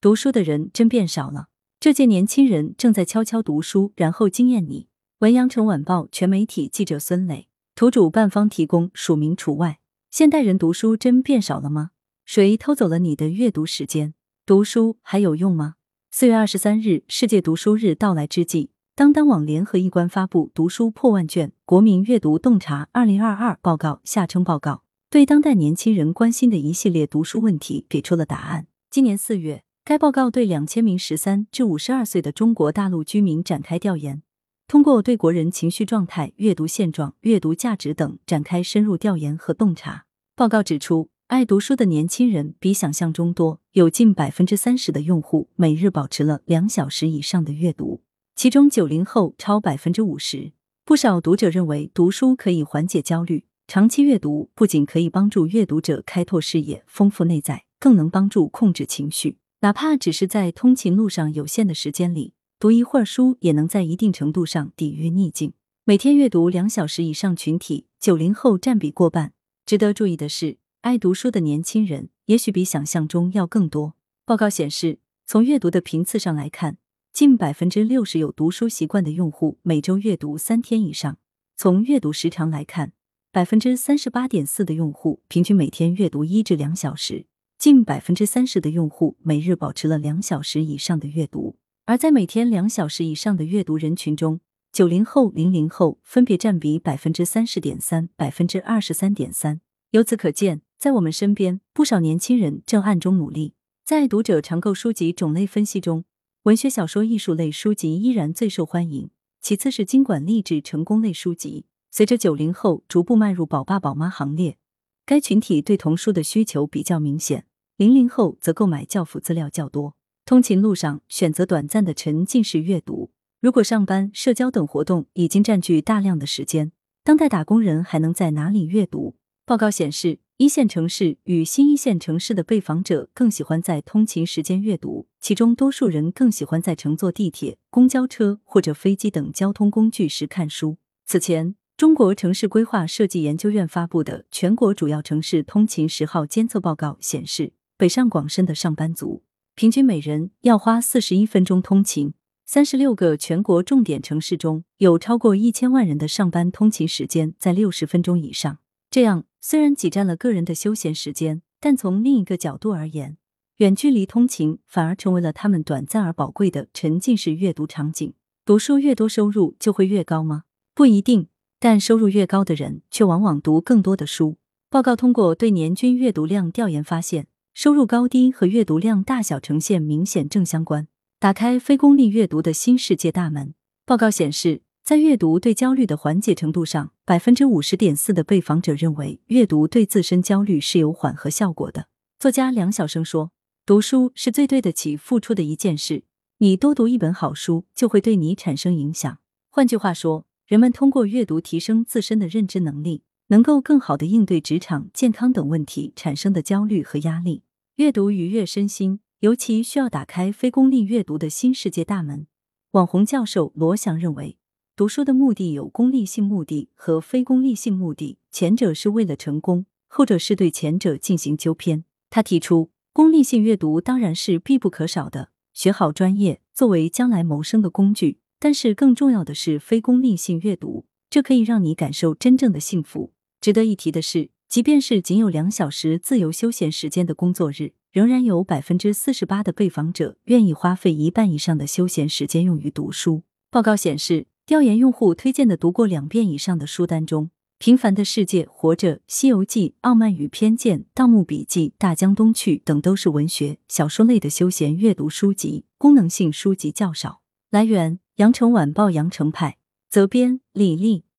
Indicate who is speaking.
Speaker 1: 读书的人真变少了。这届年轻人正在悄悄读书，然后惊艳你。文阳城晚报全媒体记者孙磊，图主办方提供，署名除外。现代人读书真变少了吗？谁偷走了你的阅读时间？读书还有用吗？四月二十三日，世界读书日到来之际，当当网联合一关发布《读书破万卷：国民阅读洞察二零二二》报告（下称报告），对当代年轻人关心的一系列读书问题给出了答案。今年四月，该报告对两千名十三至五十二岁的中国大陆居民展开调研，通过对国人情绪状态、阅读现状、阅读价值等展开深入调研和洞察。报告指出。爱读书的年轻人比想象中多，有近百分之三十的用户每日保持了两小时以上的阅读，其中九零后超百分之五十。不少读者认为，读书可以缓解焦虑，长期阅读不仅可以帮助阅读者开拓视野、丰富内在，更能帮助控制情绪。哪怕只是在通勤路上有限的时间里，读一会儿书，也能在一定程度上抵御逆境。每天阅读两小时以上群体，九零后占比过半。值得注意的是。爱读书的年轻人也许比想象中要更多。报告显示，从阅读的频次上来看，近百分之六十有读书习惯的用户每周阅读三天以上；从阅读时长来看，百分之三十八点四的用户平均每天阅读一至两小时，近百分之三十的用户每日保持了两小时以上的阅读。而在每天两小时以上的阅读人群中，九零后、零零后分别占比百分之三十点三、百分之二十三点三。由此可见。在我们身边，不少年轻人正暗中努力。在读者常购书籍种类分析中，文学小说、艺术类书籍依然最受欢迎，其次是经管励志、成功类书籍。随着九零后逐步迈入宝爸宝妈行列，该群体对童书的需求比较明显。零零后则购买教辅资料较多。通勤路上选择短暂的沉浸式阅读。如果上班、社交等活动已经占据大量的时间，当代打工人还能在哪里阅读？报告显示。一线城市与新一线城市的被访者更喜欢在通勤时间阅读，其中多数人更喜欢在乘坐地铁、公交车或者飞机等交通工具时看书。此前，中国城市规划设计研究院发布的《全国主要城市通勤十号监测报告》显示，北上广深的上班族平均每人要花四十一分钟通勤。三十六个全国重点城市中有超过一千万人的上班通勤时间在六十分钟以上。这样。虽然挤占了个人的休闲时间，但从另一个角度而言，远距离通勤反而成为了他们短暂而宝贵的沉浸式阅读场景。读书越多，收入就会越高吗？不一定，但收入越高的人却往往读更多的书。报告通过对年均阅读量调研发现，收入高低和阅读量大小呈现明显正相关。打开非功利阅读的新世界大门。报告显示。在阅读对焦虑的缓解程度上，百分之五十点四的被访者认为阅读对自身焦虑是有缓和效果的。作家梁晓声说：“读书是最对得起付出的一件事。你多读一本好书，就会对你产生影响。换句话说，人们通过阅读提升自身的认知能力，能够更好的应对职场、健康等问题产生的焦虑和压力。阅读愉悦身心，尤其需要打开非功利阅读的新世界大门。”网红教授罗翔认为。读书的目的有功利性目的和非功利性目的，前者是为了成功，后者是对前者进行纠偏。他提出，功利性阅读当然是必不可少的，学好专业作为将来谋生的工具。但是更重要的是非功利性阅读，这可以让你感受真正的幸福。值得一提的是，即便是仅有两小时自由休闲时间的工作日，仍然有百分之四十八的被访者愿意花费一半以上的休闲时间用于读书。报告显示。调研用户推荐的读过两遍以上的书单中，《平凡的世界》《活着》《西游记》《傲慢与偏见》《盗墓笔记》《大江东去》等都是文学小说类的休闲阅读书籍，功能性书籍较少。来源：羊城晚报羊城派，责编：李丽。